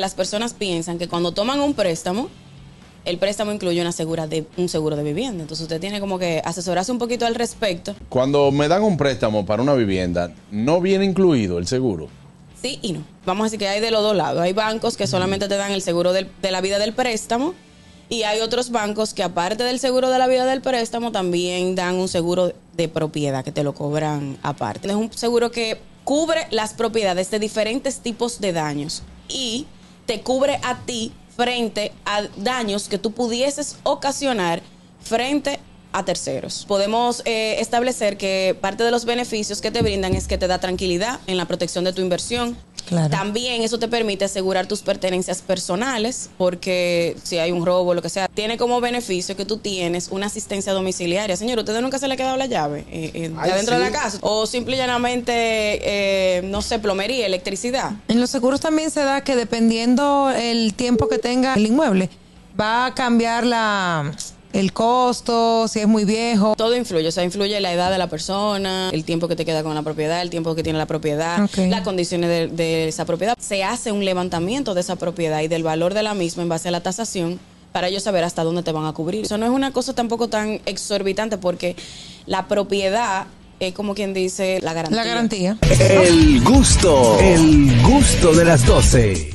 Las personas piensan que cuando toman un préstamo, el préstamo incluye una segura de, un seguro de vivienda. Entonces usted tiene como que asesorarse un poquito al respecto. Cuando me dan un préstamo para una vivienda, no viene incluido el seguro. Sí y no. Vamos a decir que hay de los dos lados. Hay bancos que solamente te dan el seguro del- de la vida del préstamo y hay otros bancos que aparte del seguro de la vida del préstamo también dan un seguro de propiedad que te lo cobran aparte. Es un seguro que cubre las propiedades de diferentes tipos de daños y te cubre a ti frente a daños que tú pudieses ocasionar frente a terceros. Podemos eh, establecer que parte de los beneficios que te brindan es que te da tranquilidad en la protección de tu inversión. Claro. También eso te permite asegurar tus pertenencias personales, porque si hay un robo o lo que sea, tiene como beneficio que tú tienes una asistencia domiciliaria. Señor, ¿ustedes nunca se le ha quedado la llave eh, eh, Ay, adentro de la casa? O simple y llanamente, eh, no sé, plomería, electricidad. En los seguros también se da que dependiendo el tiempo que tenga el inmueble, va a cambiar la el costo, si es muy viejo. Todo influye, o sea, influye la edad de la persona, el tiempo que te queda con la propiedad, el tiempo que tiene la propiedad, las condiciones de, de esa propiedad. Se hace un levantamiento de esa propiedad y del valor de la misma en base a la tasación para ellos saber hasta dónde te van a cubrir. Eso no es una cosa tampoco tan exorbitante porque la propiedad es como quien dice la garantía. La garantía. El gusto, el gusto de las 12.